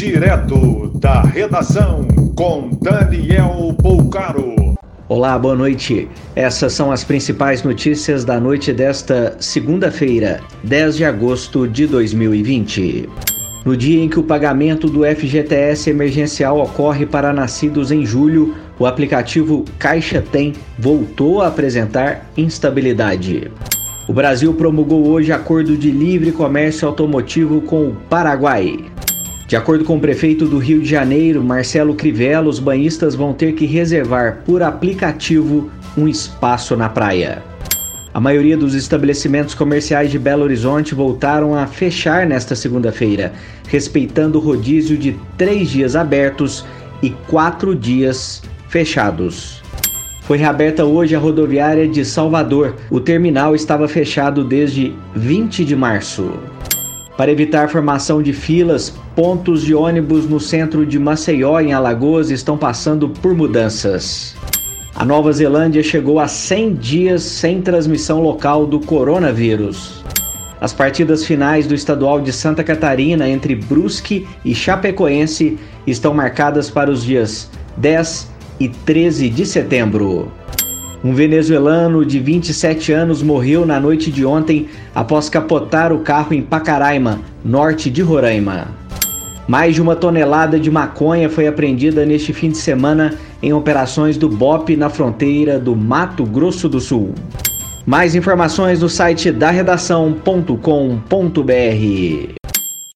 Direto da redação com Daniel Poucaro. Olá, boa noite. Essas são as principais notícias da noite desta segunda-feira, 10 de agosto de 2020. No dia em que o pagamento do FGTS emergencial ocorre para nascidos em julho, o aplicativo Caixa Tem voltou a apresentar instabilidade. O Brasil promulgou hoje acordo de livre comércio automotivo com o Paraguai. De acordo com o prefeito do Rio de Janeiro, Marcelo Crivella, os banhistas vão ter que reservar por aplicativo um espaço na praia. A maioria dos estabelecimentos comerciais de Belo Horizonte voltaram a fechar nesta segunda-feira, respeitando o rodízio de três dias abertos e quatro dias fechados. Foi reaberta hoje a rodoviária de Salvador. O terminal estava fechado desde 20 de março. Para evitar formação de filas, pontos de ônibus no centro de Maceió, em Alagoas, estão passando por mudanças. A Nova Zelândia chegou a 100 dias sem transmissão local do coronavírus. As partidas finais do estadual de Santa Catarina entre Brusque e Chapecoense estão marcadas para os dias 10 e 13 de setembro. Um venezuelano de 27 anos morreu na noite de ontem após capotar o carro em Pacaraima, norte de Roraima. Mais de uma tonelada de maconha foi apreendida neste fim de semana em operações do BOP na fronteira do Mato Grosso do Sul. Mais informações no site da redação.com.br.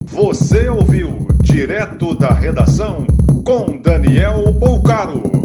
Você ouviu direto da redação com Daniel Bolcaro.